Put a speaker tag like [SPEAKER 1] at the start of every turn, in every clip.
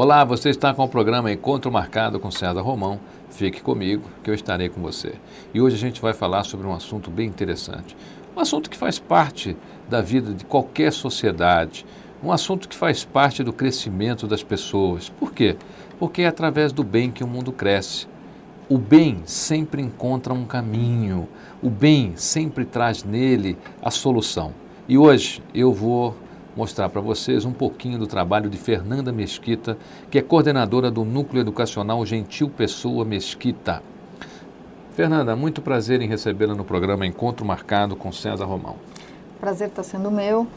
[SPEAKER 1] Olá, você está com o programa Encontro Marcado com César Romão. Fique comigo que eu estarei com você. E hoje a gente vai falar sobre um assunto bem interessante. Um assunto que faz parte da vida de qualquer sociedade. Um assunto que faz parte do crescimento das pessoas. Por quê? Porque é através do bem que o mundo cresce. O bem sempre encontra um caminho. O bem sempre traz nele a solução. E hoje eu vou mostrar para vocês um pouquinho do trabalho de Fernanda Mesquita, que é coordenadora do Núcleo Educacional Gentil Pessoa Mesquita. Fernanda, muito prazer em recebê-la no programa Encontro Marcado com César Romão.
[SPEAKER 2] Prazer está sendo meu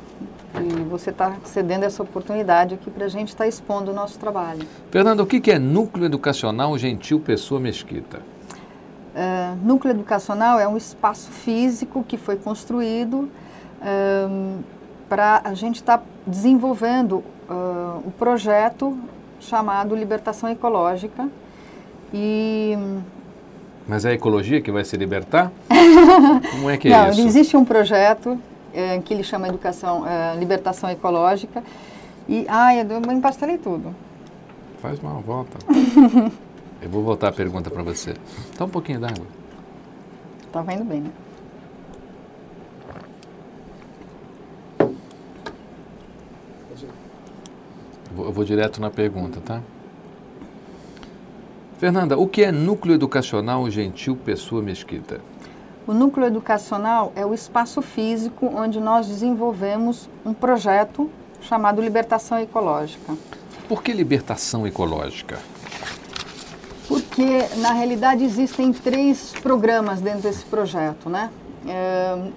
[SPEAKER 2] e você está cedendo essa oportunidade aqui para a gente estar tá expondo o nosso trabalho.
[SPEAKER 1] Fernanda, o que é Núcleo Educacional Gentil Pessoa Mesquita?
[SPEAKER 2] Uh, núcleo Educacional é um espaço físico que foi construído uh, para a gente estar tá desenvolvendo uh, o projeto chamado Libertação Ecológica. E
[SPEAKER 1] mas é a ecologia que vai se libertar?
[SPEAKER 2] Como é que é Não, isso? existe um projeto é, que ele chama Educação, é, Libertação Ecológica. E, ai, eu empastelei tudo.
[SPEAKER 1] Faz uma volta. eu vou voltar a pergunta para você. Dá um pouquinho d'água.
[SPEAKER 2] Estava indo bem, né?
[SPEAKER 1] Eu vou direto na pergunta, tá? Fernanda, o que é Núcleo Educacional Gentil Pessoa Mesquita?
[SPEAKER 2] O Núcleo Educacional é o espaço físico onde nós desenvolvemos um projeto chamado Libertação Ecológica.
[SPEAKER 1] Por que libertação ecológica?
[SPEAKER 2] Porque, na realidade, existem três programas dentro desse projeto, né? É,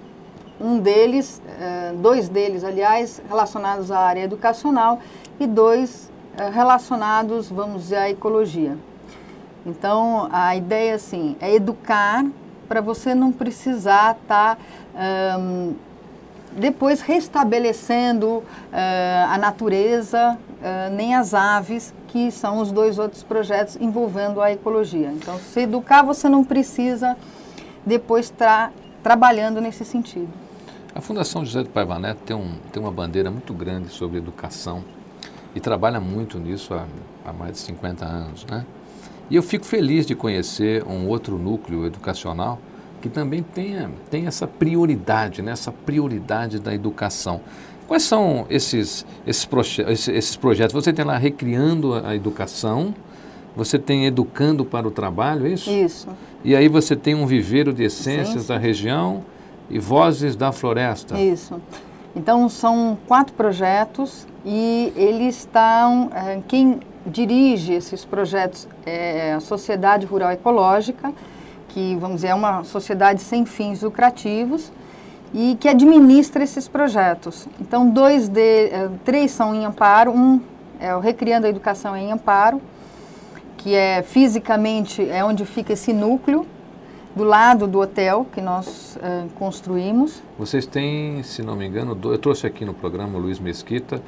[SPEAKER 2] um deles, é, dois deles, aliás, relacionados à área educacional e dois eh, relacionados, vamos dizer, à ecologia. Então, a ideia, assim, é educar para você não precisar estar tá, um, depois restabelecendo uh, a natureza, uh, nem as aves, que são os dois outros projetos envolvendo a ecologia. Então, se educar, você não precisa depois estar trabalhando nesse sentido.
[SPEAKER 1] A Fundação José do Paiva Neto tem, um, tem uma bandeira muito grande sobre educação e trabalha muito nisso há, há mais de 50 anos, né? E eu fico feliz de conhecer um outro núcleo educacional que também tenha, tem essa prioridade, né? essa prioridade da educação. Quais são esses, esses, proje esses, esses projetos? Você tem lá Recriando a Educação, você tem Educando para o Trabalho, é isso?
[SPEAKER 2] Isso.
[SPEAKER 1] E aí você tem um viveiro de essências da região e Vozes da Floresta.
[SPEAKER 2] Isso. Então, são quatro projetos e eles estão. É, quem dirige esses projetos é a Sociedade Rural Ecológica, que, vamos dizer, é uma sociedade sem fins lucrativos e que administra esses projetos. Então, dois de, é, três são em Amparo, um é o Recriando a Educação em Amparo, que é fisicamente é onde fica esse núcleo, do lado do hotel que nós uh, construímos.
[SPEAKER 1] Vocês têm, se não me engano, do, eu trouxe aqui no programa o Luiz Mesquita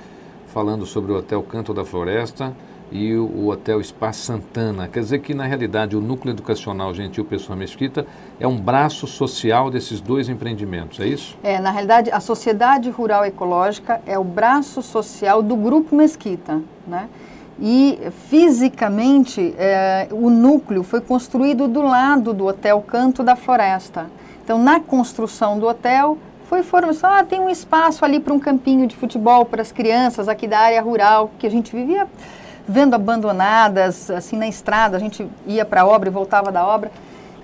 [SPEAKER 1] falando sobre o Hotel Canto da Floresta e o, o Hotel Spa Santana. Quer dizer que, na realidade, o Núcleo Educacional Gentil Pessoa Mesquita é um braço social desses dois empreendimentos, é isso?
[SPEAKER 2] É, na realidade, a Sociedade Rural Ecológica é o braço social do Grupo Mesquita, né? E fisicamente é, o núcleo foi construído do lado do Hotel Canto da Floresta. Então, na construção do hotel, foi formação, ah, tem um espaço ali para um campinho de futebol para as crianças aqui da área rural, que a gente vivia vendo abandonadas, assim, na estrada, a gente ia para a obra e voltava da obra.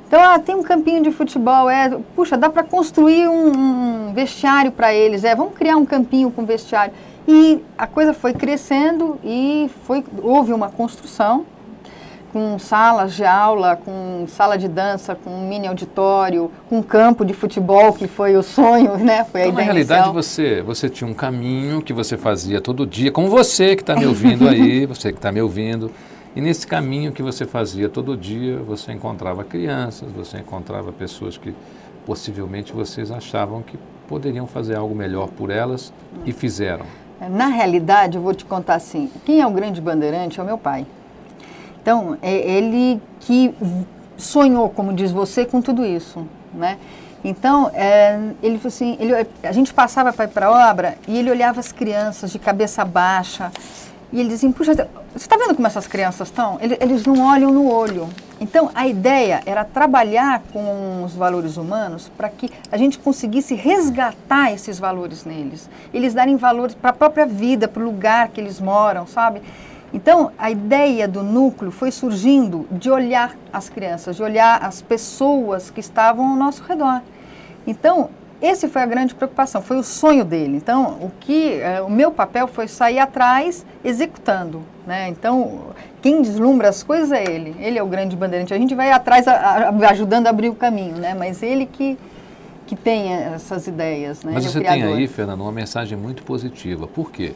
[SPEAKER 2] Então, ah, tem um campinho de futebol, é, puxa, dá para construir um, um vestiário para eles, é, vamos criar um campinho com vestiário. E a coisa foi crescendo e foi, houve uma construção com salas de aula, com sala de dança, com um mini auditório, com campo de futebol, que foi o sonho, né? Foi
[SPEAKER 1] a então, ideia na realidade, você, você tinha um caminho que você fazia todo dia, como você que está me ouvindo aí, você que está me ouvindo. E nesse caminho que você fazia todo dia, você encontrava crianças, você encontrava pessoas que possivelmente vocês achavam que poderiam fazer algo melhor por elas e fizeram.
[SPEAKER 2] Na realidade, eu vou te contar assim: quem é o grande bandeirante é o meu pai. Então, é ele que sonhou, como diz você, com tudo isso, né? Então, é, ele assim, ele, a gente passava para a obra e ele olhava as crianças de cabeça baixa E eles dizem, puxa, você está vendo como essas crianças estão? Eles não olham no olho. Então, a ideia era trabalhar com os valores humanos para que a gente conseguisse resgatar esses valores neles. Eles darem valores para a própria vida, para o lugar que eles moram, sabe? Então, a ideia do núcleo foi surgindo de olhar as crianças, de olhar as pessoas que estavam ao nosso redor. Então, esse foi a grande preocupação, foi o sonho dele. Então, o que é, o meu papel foi sair atrás executando, né? Então, quem deslumbra as coisas é ele. Ele é o grande bandeirante. A gente vai atrás ajudando a abrir o caminho, né? Mas ele que que tem essas ideias, né?
[SPEAKER 1] Mas
[SPEAKER 2] ele
[SPEAKER 1] você é tem aí, Fernando, uma mensagem muito positiva. Por quê?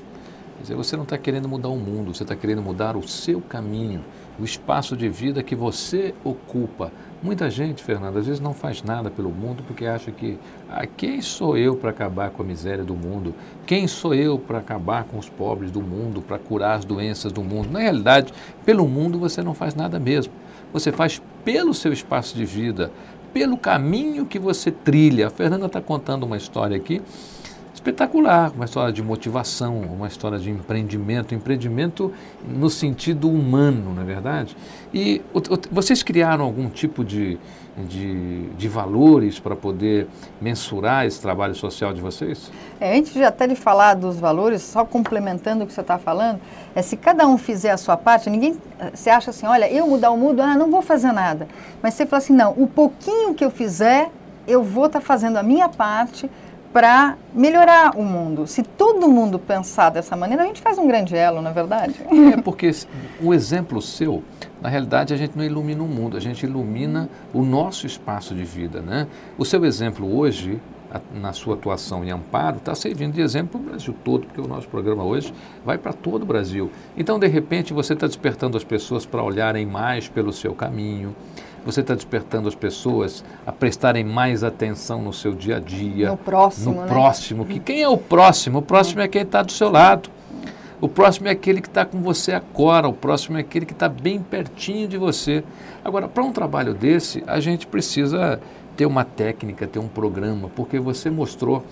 [SPEAKER 1] Quer dizer, você não está querendo mudar o mundo, você está querendo mudar o seu caminho, o espaço de vida que você ocupa. Muita gente, Fernando, às vezes não faz nada pelo mundo porque acha que ah, quem sou eu para acabar com a miséria do mundo? Quem sou eu para acabar com os pobres do mundo, para curar as doenças do mundo? Na realidade, pelo mundo você não faz nada mesmo. Você faz pelo seu espaço de vida, pelo caminho que você trilha. A Fernanda está contando uma história aqui espetacular, uma história de motivação, uma história de empreendimento, empreendimento no sentido humano, não é verdade? E o, o, vocês criaram algum tipo de, de, de valores para poder mensurar esse trabalho social de vocês?
[SPEAKER 2] É, antes de até de falar dos valores, só complementando o que você está falando, é se cada um fizer a sua parte, ninguém se acha assim, olha, eu mudar o mundo, ah, não vou fazer nada. Mas você fala assim, não, o pouquinho que eu fizer, eu vou estar tá fazendo a minha parte para melhorar o mundo. Se todo mundo pensar dessa maneira, a gente faz um grande elo, não é verdade?
[SPEAKER 1] É porque o exemplo seu, na realidade, a gente não ilumina o mundo, a gente ilumina o nosso espaço de vida, né? O seu exemplo hoje, na sua atuação em amparo, está servindo de exemplo para o Brasil todo, porque o nosso programa hoje vai para todo o Brasil. Então, de repente, você está despertando as pessoas para olharem mais pelo seu caminho, você está despertando as pessoas a prestarem mais atenção no seu dia a dia.
[SPEAKER 2] No próximo.
[SPEAKER 1] No
[SPEAKER 2] né?
[SPEAKER 1] próximo. Que quem é o próximo? O próximo é quem está do seu lado. O próximo é aquele que está com você agora, o próximo é aquele que está bem pertinho de você. Agora, para um trabalho desse, a gente precisa ter uma técnica, ter um programa, porque você mostrou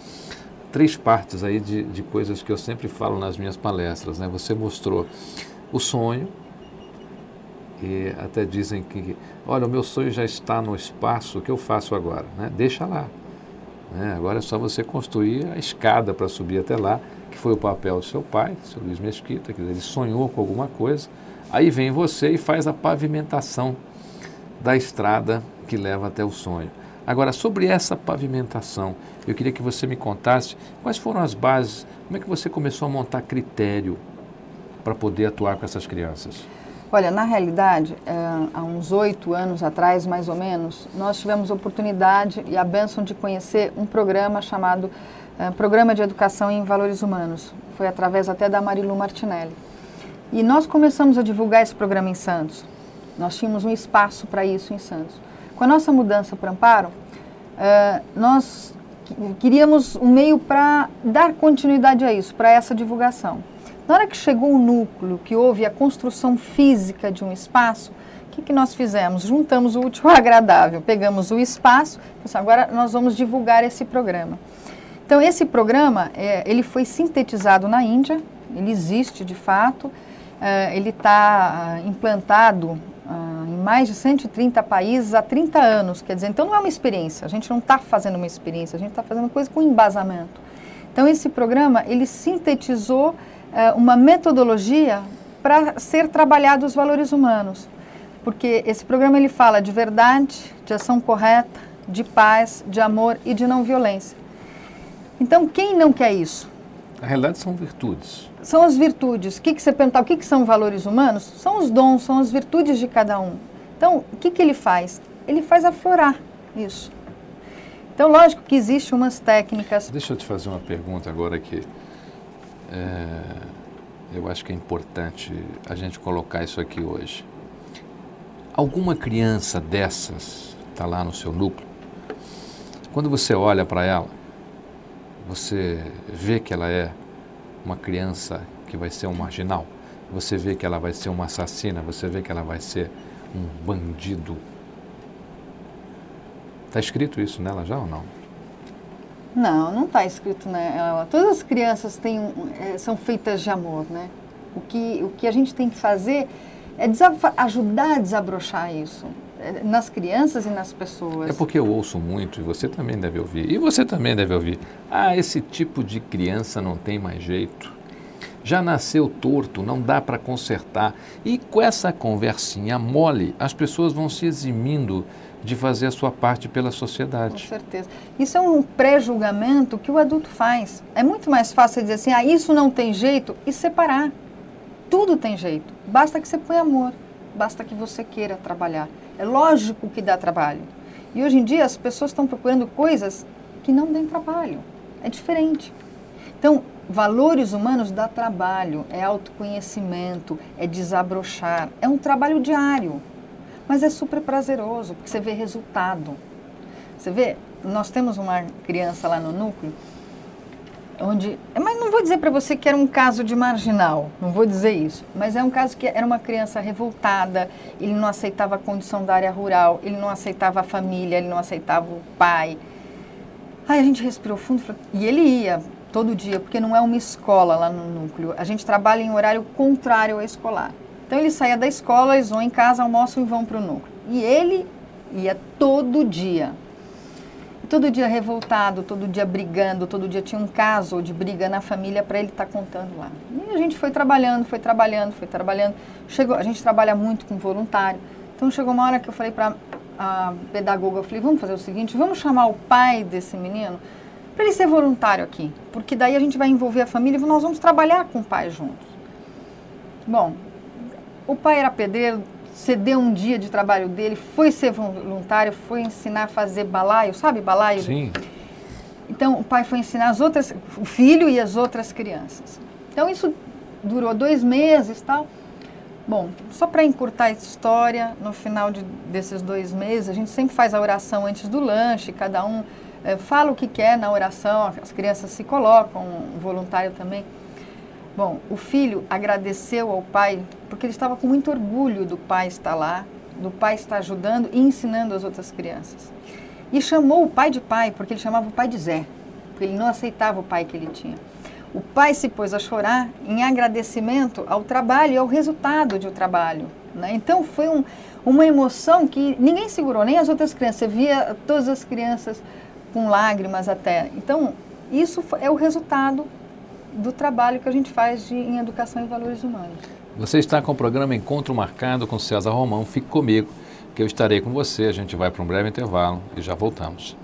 [SPEAKER 1] três partes aí de, de coisas que eu sempre falo nas minhas palestras. Né? Você mostrou o sonho, e até dizem que, olha, o meu sonho já está no espaço, o que eu faço agora? Né? Deixa lá. Né? Agora é só você construir a escada para subir até lá, que foi o papel do seu pai, seu Luiz Mesquita, que ele sonhou com alguma coisa. Aí vem você e faz a pavimentação da estrada que leva até o sonho. Agora, sobre essa pavimentação, eu queria que você me contasse quais foram as bases, como é que você começou a montar critério para poder atuar com essas crianças?
[SPEAKER 2] Olha, na realidade, é, há uns oito anos atrás, mais ou menos, nós tivemos oportunidade e a bênção de conhecer um programa chamado é, Programa de Educação em Valores Humanos. Foi através até da Marilu Martinelli. E nós começamos a divulgar esse programa em Santos. Nós tínhamos um espaço para isso em Santos. Com a nossa mudança para Amparo, é, nós queríamos um meio para dar continuidade a isso, para essa divulgação. Na hora que chegou o núcleo, que houve a construção física de um espaço, o que, que nós fizemos? Juntamos o útil agradável, pegamos o espaço, assim, agora nós vamos divulgar esse programa. Então, esse programa, é, ele foi sintetizado na Índia, ele existe de fato, é, ele está ah, implantado ah, em mais de 130 países há 30 anos, quer dizer, então não é uma experiência, a gente não está fazendo uma experiência, a gente está fazendo coisa com embasamento. Então, esse programa, ele sintetizou é, uma metodologia para ser trabalhado os valores humanos. Porque esse programa ele fala de verdade, de ação correta, de paz, de amor e de não violência. Então, quem não quer isso?
[SPEAKER 1] Na realidade, são virtudes.
[SPEAKER 2] São as virtudes. O que, que você perguntar, o que, que são valores humanos? São os dons, são as virtudes de cada um. Então, o que, que ele faz? Ele faz aflorar isso. Então, lógico que existem umas técnicas.
[SPEAKER 1] Deixa eu te fazer uma pergunta agora aqui. É, eu acho que é importante a gente colocar isso aqui hoje. Alguma criança dessas está lá no seu núcleo, quando você olha para ela, você vê que ela é uma criança que vai ser um marginal, você vê que ela vai ser uma assassina, você vê que ela vai ser um bandido. Está escrito isso nela já ou não?
[SPEAKER 2] Não, não está escrito, né? Todas as crianças têm, é, são feitas de amor, né? O que, o que a gente tem que fazer é ajudar a desabrochar isso nas crianças e nas pessoas.
[SPEAKER 1] É porque eu ouço muito, e você também deve ouvir, e você também deve ouvir. Ah, esse tipo de criança não tem mais jeito. Já nasceu torto, não dá para consertar. E com essa conversinha mole, as pessoas vão se eximindo de fazer a sua parte pela sociedade.
[SPEAKER 2] Com certeza. Isso é um pré-julgamento que o adulto faz. É muito mais fácil dizer assim, ah, isso não tem jeito, e separar. Tudo tem jeito. Basta que você ponha amor, basta que você queira trabalhar. É lógico que dá trabalho. E hoje em dia as pessoas estão procurando coisas que não dêem trabalho. É diferente. Então, valores humanos dá trabalho, é autoconhecimento, é desabrochar, é um trabalho diário. Mas é super prazeroso, porque você vê resultado. Você vê, nós temos uma criança lá no núcleo, onde. Mas não vou dizer para você que era um caso de marginal, não vou dizer isso. Mas é um caso que era uma criança revoltada, ele não aceitava a condição da área rural, ele não aceitava a família, ele não aceitava o pai. Aí a gente respirou fundo e ele ia todo dia, porque não é uma escola lá no núcleo. A gente trabalha em horário contrário ao escolar. Então ele saía da escola, eles vão em casa, almoçam e vão para o núcleo. E ele ia todo dia. Todo dia revoltado, todo dia brigando, todo dia tinha um caso de briga na família para ele estar tá contando lá. E a gente foi trabalhando, foi trabalhando, foi trabalhando. Chegou, a gente trabalha muito com voluntário. Então chegou uma hora que eu falei para a pedagoga, eu falei, vamos fazer o seguinte, vamos chamar o pai desse menino para ele ser voluntário aqui, porque daí a gente vai envolver a família e nós vamos trabalhar com o pai juntos. Bom, o pai era pedreiro, cedeu um dia de trabalho dele, foi ser voluntário, foi ensinar a fazer balaio, sabe balaio?
[SPEAKER 1] Sim.
[SPEAKER 2] Então o pai foi ensinar as outras, o filho e as outras crianças. Então isso durou dois meses tal. Bom, só para encurtar a história, no final de, desses dois meses, a gente sempre faz a oração antes do lanche, cada um é, fala o que quer na oração, as crianças se colocam, o voluntário também. Bom, o filho agradeceu ao pai porque ele estava com muito orgulho do pai estar lá, do pai estar ajudando e ensinando as outras crianças. E chamou o pai de pai, porque ele chamava o pai de Zé, porque ele não aceitava o pai que ele tinha. O pai se pôs a chorar em agradecimento ao trabalho e ao resultado do trabalho. Né? Então foi um, uma emoção que ninguém segurou, nem as outras crianças. Você via todas as crianças com lágrimas até. Então, isso é o resultado do trabalho que a gente faz de, em educação e valores humanos.
[SPEAKER 1] Você está com o programa Encontro Marcado com César Romão. Fique comigo, que eu estarei com você. A gente vai para um breve intervalo e já voltamos.